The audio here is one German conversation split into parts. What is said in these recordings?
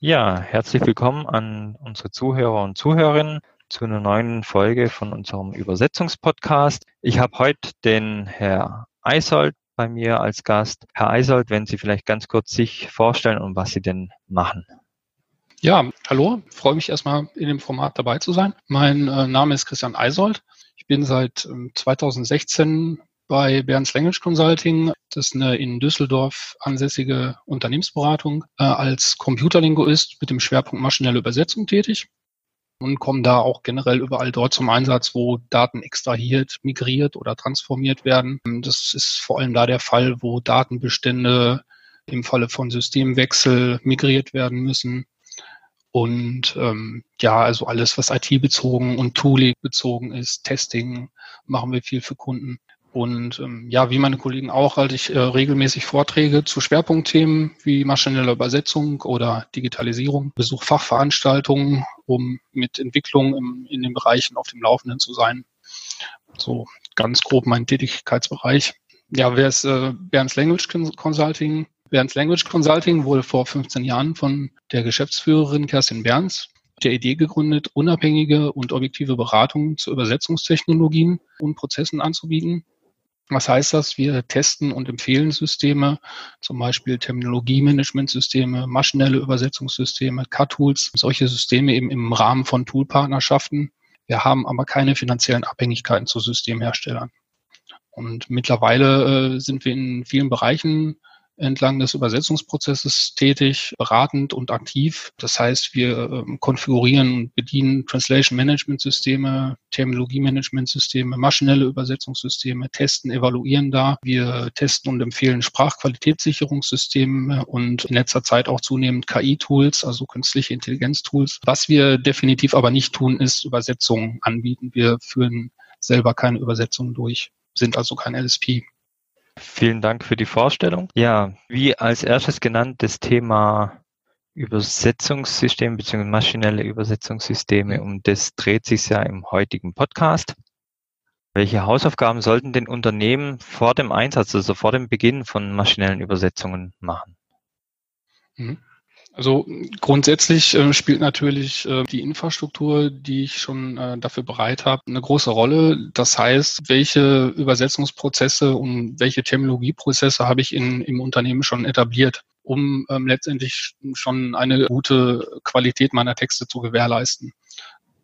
Ja, herzlich willkommen an unsere Zuhörer und Zuhörerinnen zu einer neuen Folge von unserem Übersetzungspodcast. Ich habe heute den Herr Eisold bei mir als Gast. Herr Eisold, wenn Sie vielleicht ganz kurz sich vorstellen und was Sie denn machen. Ja, hallo, freue mich erstmal in dem Format dabei zu sein. Mein äh, Name ist Christian Eisold. Ich bin seit äh, 2016 bei Berns Language Consulting. Das ist eine in Düsseldorf ansässige Unternehmensberatung äh, als Computerlinguist mit dem Schwerpunkt maschinelle Übersetzung tätig und komme da auch generell überall dort zum Einsatz, wo Daten extrahiert, migriert oder transformiert werden. Das ist vor allem da der Fall, wo Datenbestände im Falle von Systemwechsel migriert werden müssen. Und ähm, ja, also alles, was IT-bezogen und Tooling bezogen ist, Testing, machen wir viel für Kunden. Und ähm, ja, wie meine Kollegen auch, halte ich äh, regelmäßig Vorträge zu Schwerpunktthemen wie maschinelle Übersetzung oder Digitalisierung, Besuch Fachveranstaltungen, um mit Entwicklungen in den Bereichen auf dem Laufenden zu sein. So ganz grob mein Tätigkeitsbereich. Ja, wer ist äh, Berns Language Consulting? Berns Language Consulting wurde vor 15 Jahren von der Geschäftsführerin Kerstin Berns der Idee gegründet, unabhängige und objektive Beratungen zu Übersetzungstechnologien und Prozessen anzubieten. Was heißt das? Wir testen und empfehlen Systeme, zum Beispiel Terminologie-Management-Systeme, maschinelle Übersetzungssysteme, CAT-Tools, solche Systeme eben im Rahmen von Toolpartnerschaften. Wir haben aber keine finanziellen Abhängigkeiten zu Systemherstellern. Und mittlerweile äh, sind wir in vielen Bereichen entlang des Übersetzungsprozesses tätig, beratend und aktiv. Das heißt, wir ähm, konfigurieren und bedienen Translation Management Systeme, Terminologie Management Systeme, maschinelle Übersetzungssysteme, testen, evaluieren da. Wir testen und empfehlen Sprachqualitätssicherungssysteme und in letzter Zeit auch zunehmend KI-Tools, also künstliche Intelligenz-Tools. Was wir definitiv aber nicht tun, ist Übersetzungen anbieten. Wir führen selber keine Übersetzungen durch, sind also kein LSP. Vielen Dank für die Vorstellung. Ja, wie als erstes genannt, das Thema Übersetzungssystem bzw. maschinelle Übersetzungssysteme, um das dreht sich ja im heutigen Podcast. Welche Hausaufgaben sollten denn Unternehmen vor dem Einsatz, also vor dem Beginn von maschinellen Übersetzungen machen? Mhm. Also grundsätzlich äh, spielt natürlich äh, die Infrastruktur, die ich schon äh, dafür bereit habe, eine große Rolle. Das heißt, welche Übersetzungsprozesse und welche Terminologieprozesse habe ich in, im Unternehmen schon etabliert, um ähm, letztendlich schon eine gute Qualität meiner Texte zu gewährleisten.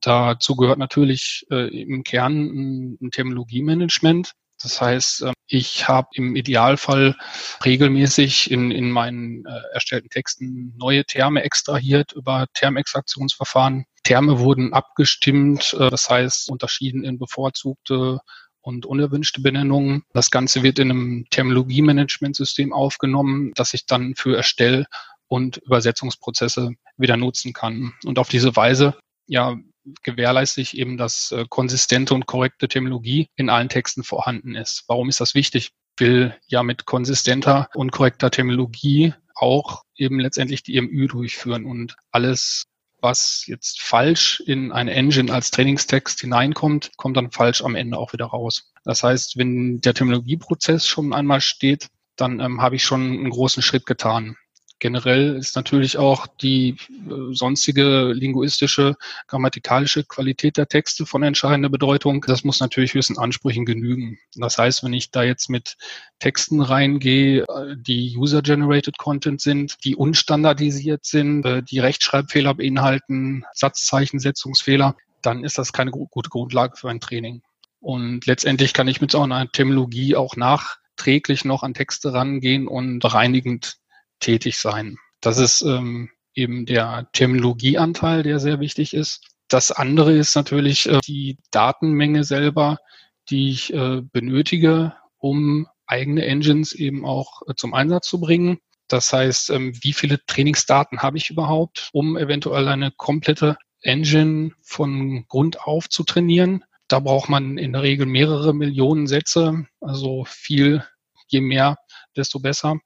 Dazu gehört natürlich äh, im Kern ein, ein Terminologiemanagement. Das heißt, ähm, ich habe im Idealfall regelmäßig in, in meinen äh, erstellten Texten neue Terme extrahiert über Termextraktionsverfahren. Terme wurden abgestimmt, äh, das heißt unterschieden in bevorzugte und unerwünschte Benennungen. Das Ganze wird in einem Terminologie-Management-System aufgenommen, das ich dann für Erstell- und Übersetzungsprozesse wieder nutzen kann. Und auf diese Weise ja, gewährleiste ich eben, dass äh, konsistente und korrekte Terminologie in allen Texten vorhanden ist. Warum ist das wichtig? Ich will ja mit konsistenter und korrekter Terminologie auch eben letztendlich die EMÜ durchführen und alles, was jetzt falsch in eine Engine als Trainingstext hineinkommt, kommt dann falsch am Ende auch wieder raus. Das heißt, wenn der Terminologieprozess schon einmal steht, dann ähm, habe ich schon einen großen Schritt getan. Generell ist natürlich auch die äh, sonstige linguistische, grammatikalische Qualität der Texte von entscheidender Bedeutung. Das muss natürlich höchsten Ansprüchen genügen. Das heißt, wenn ich da jetzt mit Texten reingehe, äh, die User-Generated Content sind, die unstandardisiert sind, äh, die Rechtschreibfehler beinhalten, Satzzeichensetzungsfehler, dann ist das keine gute Grundlage für ein Training. Und letztendlich kann ich mit so einer Terminologie auch nachträglich noch an Texte rangehen und bereinigend tätig sein. Das ist ähm, eben der Terminologieanteil, der sehr wichtig ist. Das andere ist natürlich äh, die Datenmenge selber, die ich äh, benötige, um eigene Engines eben auch äh, zum Einsatz zu bringen. Das heißt, ähm, wie viele Trainingsdaten habe ich überhaupt, um eventuell eine komplette Engine von Grund auf zu trainieren? Da braucht man in der Regel mehrere Millionen Sätze, also viel, je mehr, desto besser.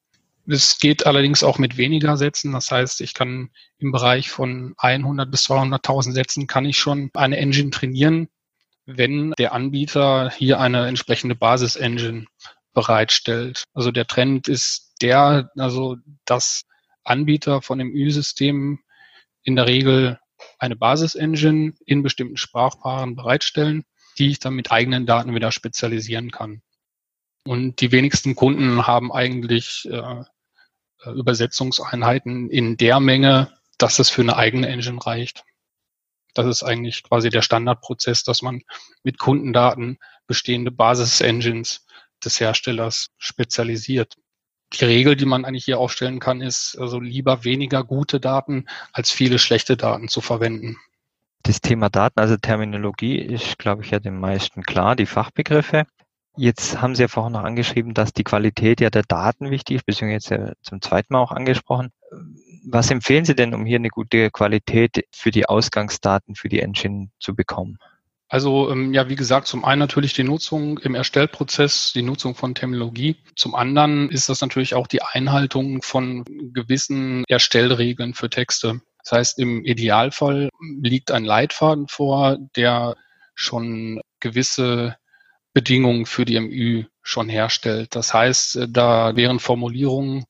Es geht allerdings auch mit weniger Sätzen. Das heißt, ich kann im Bereich von 100 bis 200.000 Sätzen kann ich schon eine Engine trainieren, wenn der Anbieter hier eine entsprechende Basis-Engine bereitstellt. Also der Trend ist der, also dass Anbieter von dem Ü-System in der Regel eine Basis-Engine in bestimmten Sprachpaaren bereitstellen, die ich dann mit eigenen Daten wieder spezialisieren kann. Und die wenigsten Kunden haben eigentlich äh, Übersetzungseinheiten in der Menge, dass es für eine eigene Engine reicht. Das ist eigentlich quasi der Standardprozess, dass man mit Kundendaten bestehende Basis-Engines des Herstellers spezialisiert. Die Regel, die man eigentlich hier aufstellen kann, ist also lieber weniger gute Daten als viele schlechte Daten zu verwenden. Das Thema Daten, also Terminologie, ist, glaube ich, ja den meisten klar, die Fachbegriffe. Jetzt haben Sie ja vorhin noch angeschrieben, dass die Qualität ja der Daten wichtig ist, beziehungsweise jetzt ja zum zweiten Mal auch angesprochen. Was empfehlen Sie denn, um hier eine gute Qualität für die Ausgangsdaten für die Engine zu bekommen? Also ähm, ja, wie gesagt, zum einen natürlich die Nutzung im Erstellprozess, die Nutzung von Terminologie. Zum anderen ist das natürlich auch die Einhaltung von gewissen Erstellregeln für Texte. Das heißt, im Idealfall liegt ein Leitfaden vor, der schon gewisse Bedingungen für die MÜ schon herstellt. Das heißt, äh, da wären Formulierungen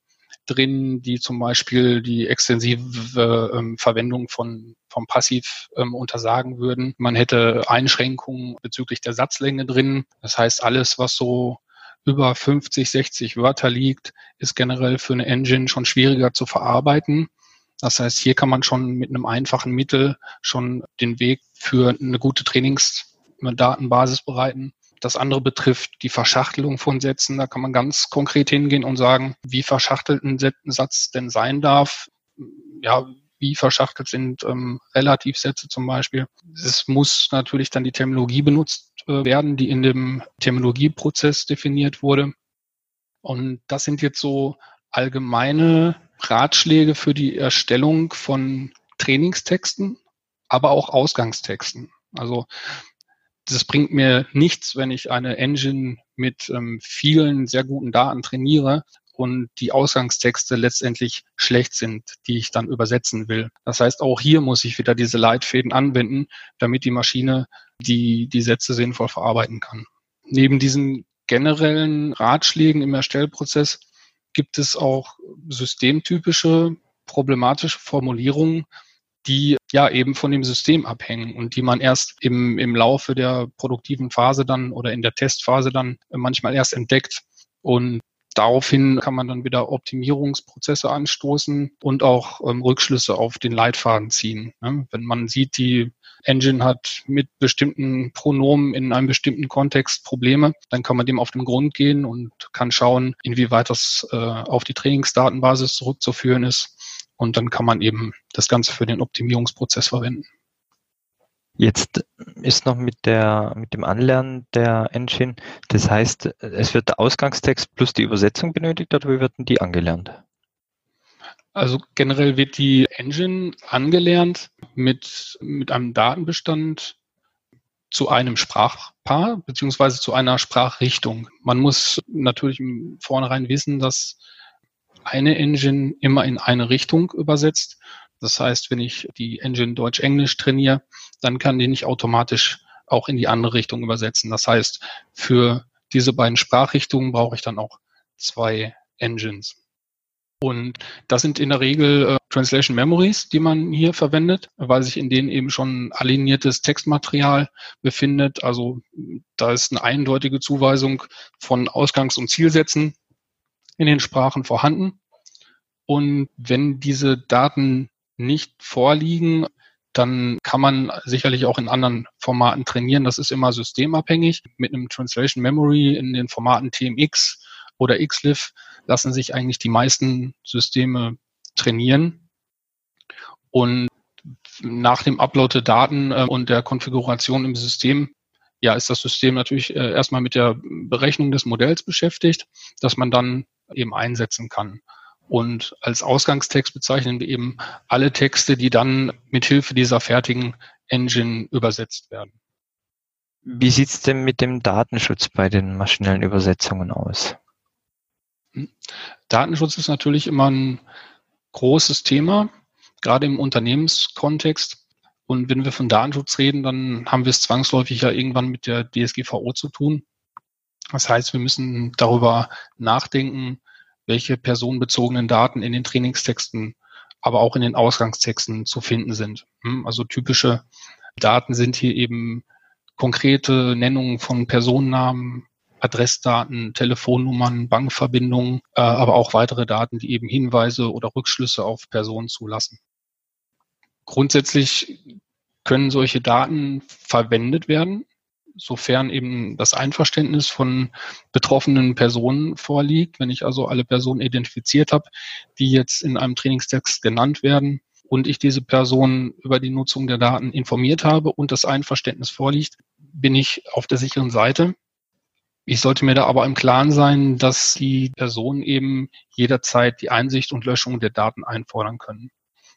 drin, die zum Beispiel die extensive ähm, Verwendung von vom Passiv ähm, untersagen würden. Man hätte Einschränkungen bezüglich der Satzlänge drin. Das heißt, alles, was so über 50, 60 Wörter liegt, ist generell für eine Engine schon schwieriger zu verarbeiten. Das heißt, hier kann man schon mit einem einfachen Mittel schon den Weg für eine gute Trainingsdatenbasis bereiten. Das andere betrifft die Verschachtelung von Sätzen. Da kann man ganz konkret hingehen und sagen, wie verschachtelt ein Satz denn sein darf. Ja, wie verschachtelt sind ähm, Relativsätze zum Beispiel. Es muss natürlich dann die Terminologie benutzt äh, werden, die in dem Terminologieprozess definiert wurde. Und das sind jetzt so allgemeine Ratschläge für die Erstellung von Trainingstexten, aber auch Ausgangstexten. Also das bringt mir nichts, wenn ich eine Engine mit ähm, vielen sehr guten Daten trainiere und die Ausgangstexte letztendlich schlecht sind, die ich dann übersetzen will. Das heißt, auch hier muss ich wieder diese Leitfäden anwenden, damit die Maschine die, die Sätze sinnvoll verarbeiten kann. Neben diesen generellen Ratschlägen im Erstellprozess gibt es auch systemtypische problematische Formulierungen, die ja eben von dem System abhängen und die man erst im, im Laufe der produktiven Phase dann oder in der Testphase dann manchmal erst entdeckt. Und daraufhin kann man dann wieder Optimierungsprozesse anstoßen und auch ähm, Rückschlüsse auf den Leitfaden ziehen. Ne? Wenn man sieht, die Engine hat mit bestimmten Pronomen in einem bestimmten Kontext Probleme, dann kann man dem auf den Grund gehen und kann schauen, inwieweit das äh, auf die Trainingsdatenbasis zurückzuführen ist und dann kann man eben das Ganze für den Optimierungsprozess verwenden. Jetzt ist noch mit der, mit dem Anlernen der Engine, das heißt, es wird der Ausgangstext plus die Übersetzung benötigt oder wie wird denn die angelernt? Also generell wird die Engine angelernt mit, mit einem Datenbestand zu einem Sprachpaar beziehungsweise zu einer Sprachrichtung. Man muss natürlich im Vornherein wissen, dass eine Engine immer in eine Richtung übersetzt. Das heißt, wenn ich die Engine Deutsch-Englisch trainiere, dann kann die nicht automatisch auch in die andere Richtung übersetzen. Das heißt, für diese beiden Sprachrichtungen brauche ich dann auch zwei Engines. Und das sind in der Regel äh, Translation Memories, die man hier verwendet, weil sich in denen eben schon aligniertes Textmaterial befindet. Also da ist eine eindeutige Zuweisung von Ausgangs- und Zielsätzen in den Sprachen vorhanden. Und wenn diese Daten nicht vorliegen, dann kann man sicherlich auch in anderen Formaten trainieren. Das ist immer systemabhängig. Mit einem Translation Memory in den Formaten TMX oder XLIF lassen sich eigentlich die meisten Systeme trainieren. Und nach dem Upload der Daten äh, und der Konfiguration im System ja, ist das System natürlich äh, erstmal mit der Berechnung des Modells beschäftigt, dass man dann eben einsetzen kann. Und als Ausgangstext bezeichnen wir eben alle Texte, die dann mit Hilfe dieser fertigen Engine übersetzt werden. Wie sieht's denn mit dem Datenschutz bei den maschinellen Übersetzungen aus? Hm. Datenschutz ist natürlich immer ein großes Thema, gerade im Unternehmenskontext. Und wenn wir von Datenschutz reden, dann haben wir es zwangsläufig ja irgendwann mit der DSGVO zu tun. Das heißt, wir müssen darüber nachdenken, welche personenbezogenen Daten in den Trainingstexten aber auch in den Ausgangstexten zu finden sind. Hm, also typische Daten sind hier eben konkrete Nennungen von Personennamen, Adressdaten, Telefonnummern, Bankverbindungen, äh, aber auch weitere Daten, die eben Hinweise oder Rückschlüsse auf Personen zulassen. Grundsätzlich können solche Daten verwendet werden, sofern eben das Einverständnis von betroffenen Personen vorliegt. Wenn ich also alle Personen identifiziert habe, die jetzt in einem Trainingstext genannt werden und ich diese Person über die Nutzung der Daten informiert habe und das Einverständnis vorliegt, bin ich auf der sicheren Seite. Ich sollte mir da aber im Klaren sein, dass die Personen eben jederzeit die Einsicht und Löschung der Daten einfordern können.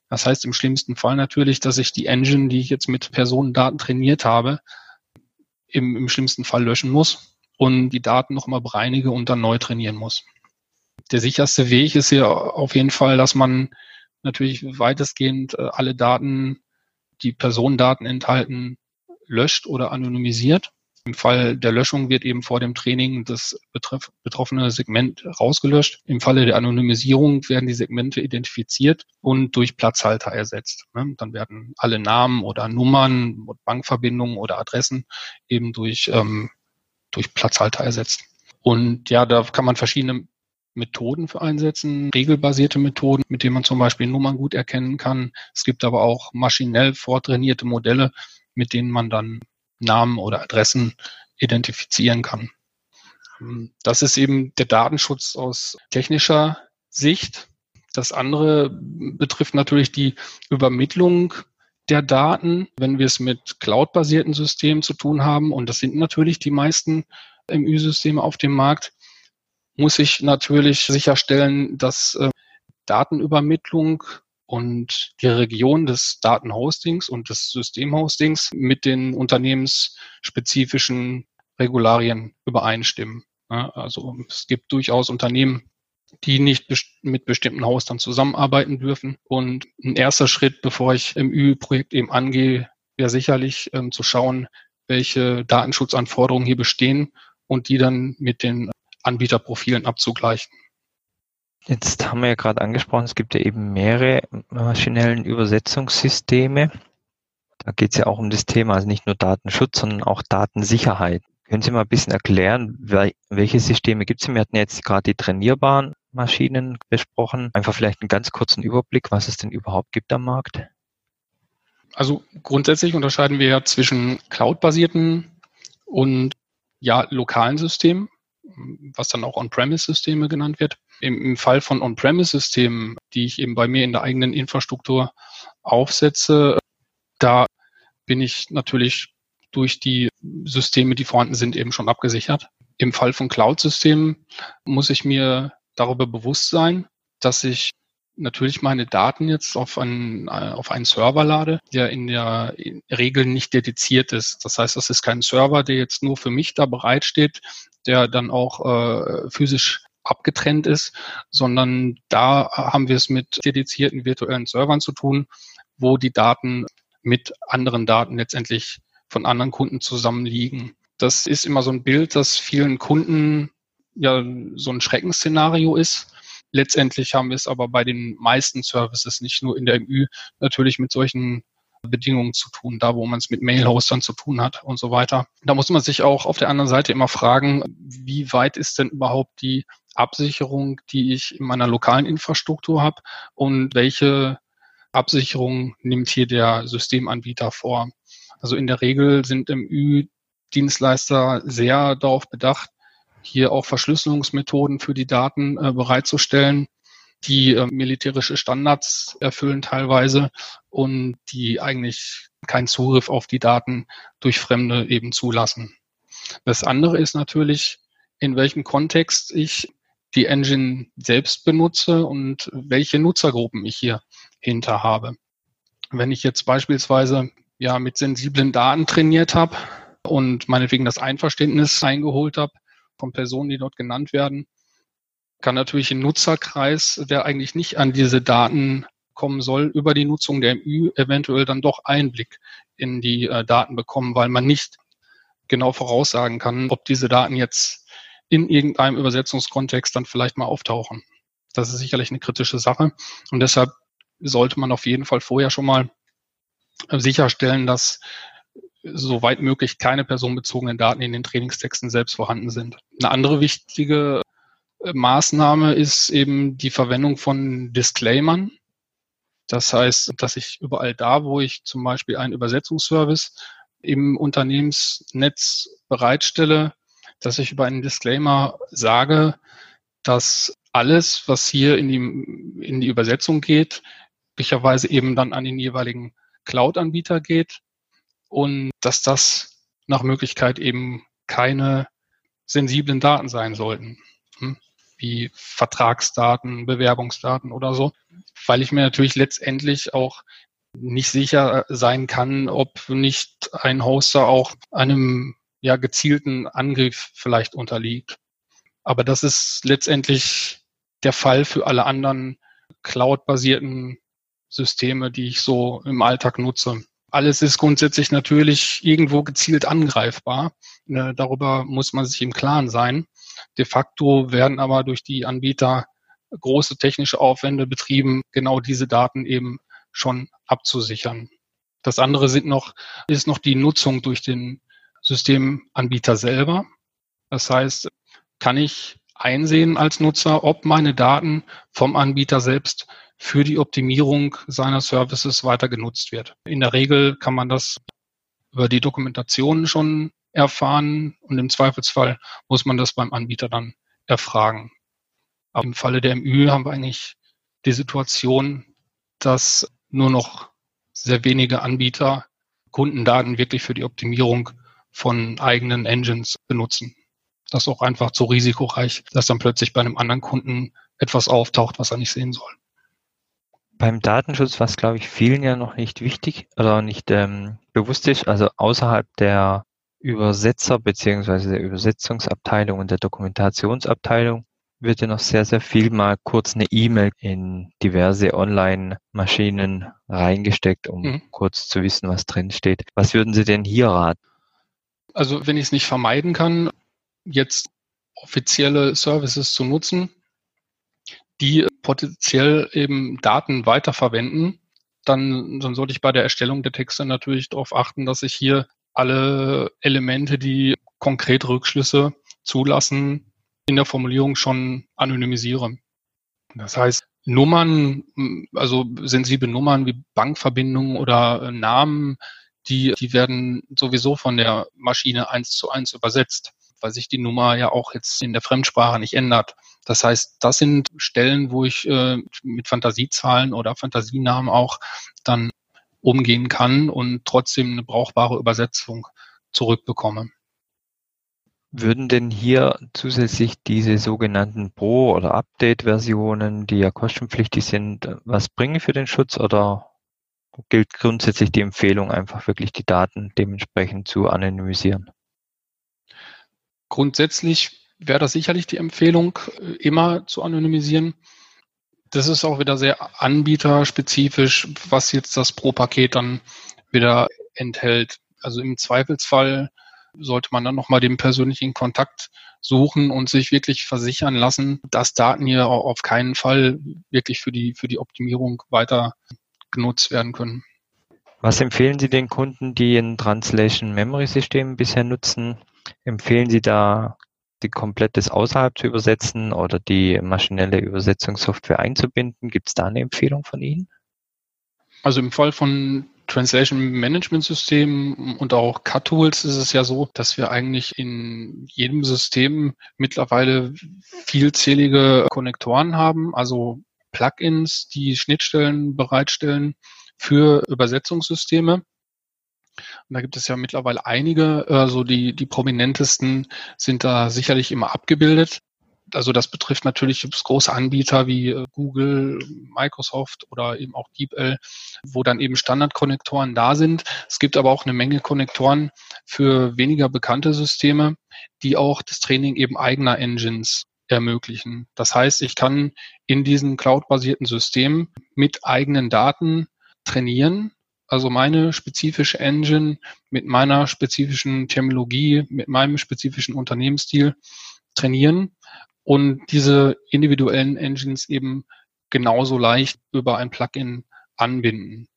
Das heißt im schlimmsten Fall natürlich, dass ich die Engine, die ich jetzt mit Personendaten trainiert habe, im, im schlimmsten Fall löschen muss und die Daten nochmal bereinige und dann neu trainieren muss. Der sicherste Weg ist hier auf jeden Fall, dass man natürlich weitestgehend äh, alle Daten, die Personendaten enthalten, löscht oder anonymisiert. Im Fall der Löschung wird eben vor dem Training das betreff, betroffene Segment rausgelöscht. Im Falle der Anonymisierung werden die Segmente identifiziert und durch Platzhalter ersetzt. Ne? Dann werden alle Namen oder Nummern, Bankverbindungen oder Adressen eben durch, ähm, durch Platzhalter ersetzt. Und ja, da kann man verschiedene Methoden für einsetzen, regelbasierte Methoden, mit denen man zum Beispiel Nummern gut erkennen kann. Es gibt aber auch maschinell vortrainierte Modelle, mit denen man dann Namen oder Adressen identifizieren kann. Das ist eben der Datenschutz aus technischer Sicht. Das andere betrifft natürlich die Übermittlung der Daten, wenn wir es mit cloud-basierten Systemen zu tun haben, und das sind natürlich die meisten MÜ-Systeme auf dem Markt, muss ich natürlich sicherstellen, dass äh, Datenübermittlung und die Region des Datenhostings und des Systemhostings mit den unternehmensspezifischen Regularien übereinstimmen. Also es gibt durchaus Unternehmen, die nicht mit bestimmten Hostern zusammenarbeiten dürfen. Und ein erster Schritt, bevor ich im Ü-Projekt eben angehe, wäre sicherlich ähm, zu schauen, welche Datenschutzanforderungen hier bestehen und die dann mit den Anbieterprofilen abzugleichen. Jetzt haben wir ja gerade angesprochen, es gibt ja eben mehrere maschinellen Übersetzungssysteme. Da geht es ja auch um das Thema, also nicht nur Datenschutz, sondern auch Datensicherheit. Können Sie mal ein bisschen erklären, welche Systeme gibt es? Wir hatten jetzt gerade die trainierbaren Maschinen besprochen. Einfach vielleicht einen ganz kurzen Überblick, was es denn überhaupt gibt am Markt. Also grundsätzlich unterscheiden wir ja zwischen cloud-basierten und ja lokalen Systemen was dann auch On-Premise-Systeme genannt wird. Im, Im, Fall von On-Premise-Systemen, die ich eben bei mir in der eigenen Infrastruktur aufsetze, da bin ich natürlich durch die Systeme, die vorhanden sind, eben schon abgesichert. Im Fall von Cloud-Systemen muss ich mir darüber bewusst sein, dass ich natürlich meine Daten jetzt auf einen, äh, auf einen Server lade, der in der Regel nicht dediziert ist. Das heißt, das ist kein Server, der jetzt nur für mich da bereitsteht, der dann auch äh, physisch abgetrennt ist, sondern da haben wir es mit dedizierten virtuellen Servern zu tun, wo die Daten mit anderen Daten letztendlich von anderen Kunden zusammenliegen. Das ist immer so ein Bild, das vielen Kunden ja so ein Schreckensszenario ist. Letztendlich haben wir es aber bei den meisten Services, nicht nur in der MÜ, natürlich mit solchen Bedingungen zu tun, da wo man es mit Mail-Hostern zu tun hat und so weiter. Da muss man sich auch auf der anderen Seite immer fragen, wie weit ist denn überhaupt die Absicherung, die ich in meiner lokalen Infrastruktur habe und welche Absicherung nimmt hier der Systemanbieter vor. Also in der Regel sind MÜ-Dienstleister sehr darauf bedacht, hier auch Verschlüsselungsmethoden für die Daten äh, bereitzustellen, die äh, militärische Standards erfüllen teilweise und die eigentlich keinen Zugriff auf die Daten durch Fremde eben zulassen. Das andere ist natürlich, in welchem Kontext ich die Engine selbst benutze und welche Nutzergruppen ich hier hinter habe. Wenn ich jetzt beispielsweise ja mit sensiblen Daten trainiert habe und meinetwegen das Einverständnis eingeholt habe von Personen, die dort genannt werden, kann natürlich ein Nutzerkreis, der eigentlich nicht an diese Daten kommen soll, über die Nutzung der MÜ eventuell dann doch Einblick in die äh, Daten bekommen, weil man nicht genau voraussagen kann, ob diese Daten jetzt in irgendeinem Übersetzungskontext dann vielleicht mal auftauchen. Das ist sicherlich eine kritische Sache. Und deshalb sollte man auf jeden Fall vorher schon mal sicherstellen, dass soweit möglich keine personenbezogenen Daten in den Trainingstexten selbst vorhanden sind. Eine andere wichtige äh, Maßnahme ist eben die Verwendung von Disclaimern. Das heißt, dass ich überall da, wo ich zum Beispiel einen Übersetzungsservice im Unternehmensnetz bereitstelle, dass ich über einen Disclaimer sage, dass alles, was hier in die, in die Übersetzung geht, möglicherweise eben dann an den jeweiligen Cloud-Anbieter geht und dass das nach Möglichkeit eben keine sensiblen Daten sein sollten, hm? wie Vertragsdaten, Bewerbungsdaten oder so, weil ich mir natürlich letztendlich auch nicht sicher sein kann, ob nicht ein Hoster auch einem ja gezielten Angriff vielleicht unterliegt. Aber das ist letztendlich der Fall für alle anderen Cloud-basierten Systeme, die ich so im Alltag nutze. Alles ist grundsätzlich natürlich irgendwo gezielt angreifbar. Äh, darüber muss man sich im Klaren sein. De facto werden aber durch die Anbieter große technische Aufwände betrieben, genau diese Daten eben schon abzusichern. Das andere sind noch, ist noch die Nutzung durch den Systemanbieter selber. Das heißt, kann ich einsehen als Nutzer, ob meine Daten vom Anbieter selbst für die Optimierung seiner Services weiter genutzt wird. In der Regel kann man das über die Dokumentation schon erfahren und im Zweifelsfall muss man das beim Anbieter dann erfragen. Aber im Falle der MÜ haben wir eigentlich die Situation, dass nur noch sehr wenige Anbieter Kundendaten wirklich für die Optimierung von eigenen Engines benutzen. Das ist auch einfach zu risikoreich, dass dann plötzlich bei einem anderen Kunden etwas auftaucht, was er nicht sehen soll. Beim Datenschutz, was glaube ich vielen ja noch nicht wichtig oder nicht ähm, bewusst ist, also außerhalb der Übersetzer beziehungsweise der Übersetzungsabteilung und der Dokumentationsabteilung wird ja noch sehr, sehr viel mal kurz eine E-Mail in diverse Online-Maschinen reingesteckt, um mhm. kurz zu wissen, was drin steht. Was würden Sie denn hier raten? Also wenn ich es nicht vermeiden kann, jetzt offizielle Services zu nutzen, die potenziell eben Daten weiterverwenden, dann, dann sollte ich bei der Erstellung der Texte natürlich darauf achten, dass ich hier alle Elemente, die konkret Rückschlüsse zulassen, in der Formulierung schon anonymisiere. Das heißt, Nummern, also sensible Nummern wie Bankverbindungen oder Namen, die, die werden sowieso von der Maschine eins zu eins übersetzt weil sich die Nummer ja auch jetzt in der Fremdsprache nicht ändert. Das heißt, das sind Stellen, wo ich äh, mit Fantasiezahlen oder Fantasienamen auch dann umgehen kann und trotzdem eine brauchbare Übersetzung zurückbekomme. Würden denn hier zusätzlich diese sogenannten Pro- oder Update-Versionen, die ja kostenpflichtig sind, was bringen für den Schutz oder gilt grundsätzlich die Empfehlung, einfach wirklich die Daten dementsprechend zu anonymisieren? Grundsätzlich wäre das sicherlich die Empfehlung, äh, immer zu anonymisieren. Das ist auch wieder sehr anbieterspezifisch, was jetzt das Pro-Paket dann wieder enthält. Also im Zweifelsfall sollte man dann nochmal den persönlichen Kontakt suchen und sich wirklich versichern lassen, dass Daten hier auf keinen Fall wirklich für die, für die Optimierung weiter genutzt werden können. Was empfehlen Sie den Kunden, die ein Translation Memory System bisher nutzen? Empfehlen Sie da, die komplettes außerhalb zu übersetzen oder die maschinelle Übersetzungssoftware einzubinden? Gibt es da eine Empfehlung von Ihnen? Also im Fall von Translation Management Systemen und auch Cut-Tools ist es ja so, dass wir eigentlich in jedem System mittlerweile vielzählige Konnektoren haben, also Plugins, die Schnittstellen bereitstellen für Übersetzungssysteme. Und da gibt es ja mittlerweile einige, also die, die prominentesten sind da sicherlich immer abgebildet. Also das betrifft natürlich große Anbieter wie äh, Google, Microsoft oder eben auch DeepL, wo dann eben Standardkonnektoren da sind. Es gibt aber auch eine Menge Konnektoren für weniger bekannte Systeme, die auch das Training eben eigener Engines ermöglichen. Das heißt, ich kann in diesen cloud-basierten Systemen mit eigenen Daten trainieren also meine spezifische Engine mit meiner spezifischen Terminologie, mit meinem spezifischen Unternehmensstil trainieren und diese individuellen Engines eben genauso leicht über ein Plugin anbinden.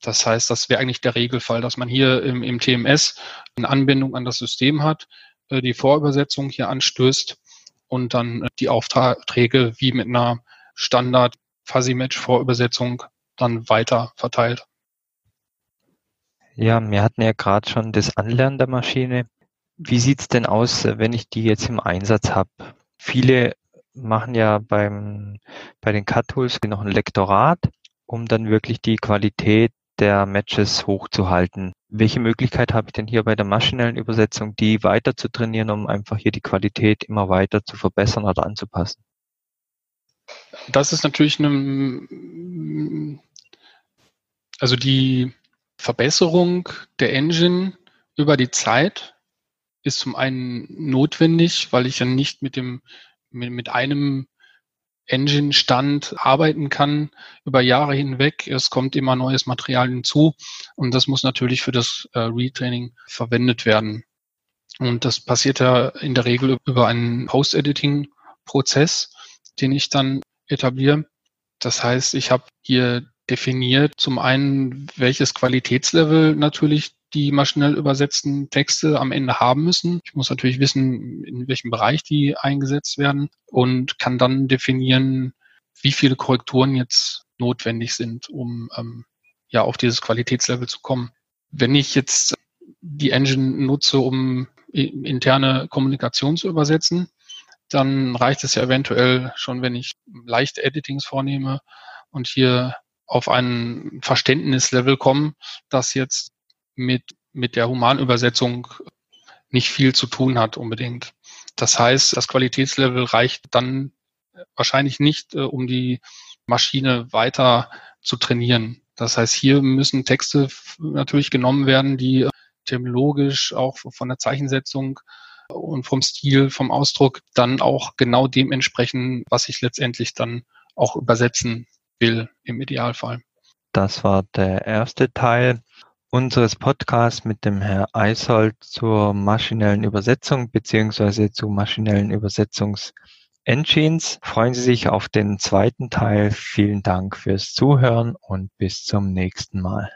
Das heißt, das wäre eigentlich der Regelfall, dass man hier im, im TMS eine Anbindung an das System hat, äh, die Vorübersetzung hier anstößt und dann äh, die Aufträge wie mit einer Standard Fuzzy Match Vorübersetzung dann weiter verteilt. Ja, wir hatten ja gerade schon das Anlernen der Maschine. Wie sieht's denn aus, wenn ich die jetzt im Einsatz habe? Viele machen ja beim, bei den Cut-Tools noch ein Lektorat, um dann wirklich die Qualität der Matches hochzuhalten. Welche Möglichkeit habe ich denn hier bei der maschinellen Übersetzung, die weiter zu trainieren, um einfach hier die Qualität immer weiter zu verbessern oder anzupassen? Das ist natürlich eine, also die Verbesserung der Engine über die Zeit ist zum einen notwendig, weil ich ja nicht mit dem, mit, mit einem Engine-Stand arbeiten kann über Jahre hinweg. Es kommt immer neues Material hinzu und das muss natürlich für das äh, Retraining verwendet werden. Und das passiert ja in der Regel über einen Post-Editing-Prozess, den ich dann etabliere. Das heißt, ich habe hier definiert zum einen, welches Qualitätslevel natürlich die maschinell übersetzten Texte am Ende haben müssen. Ich muss natürlich wissen, in welchem Bereich die eingesetzt werden und kann dann definieren, wie viele Korrekturen jetzt notwendig sind, um ähm, ja auf dieses Qualitätslevel zu kommen. Wenn ich jetzt die Engine nutze, um interne Kommunikation zu übersetzen, dann reicht es ja eventuell schon, wenn ich leichte Editings vornehme und hier auf ein Verständnislevel komme, das jetzt mit, mit der Humanübersetzung nicht viel zu tun hat unbedingt. Das heißt, das Qualitätslevel reicht dann wahrscheinlich nicht, äh, um die Maschine weiter zu trainieren. Das heißt, hier müssen Texte natürlich genommen werden, die terminologisch auch von der Zeichensetzung und vom Stil, vom Ausdruck dann auch genau dem entsprechen, was ich letztendlich dann auch übersetzen will im Idealfall. Das war der erste Teil unseres Podcasts mit dem Herr Eisold zur maschinellen Übersetzung beziehungsweise zu maschinellen Übersetzungsengines. Freuen Sie sich auf den zweiten Teil. Vielen Dank fürs Zuhören und bis zum nächsten Mal.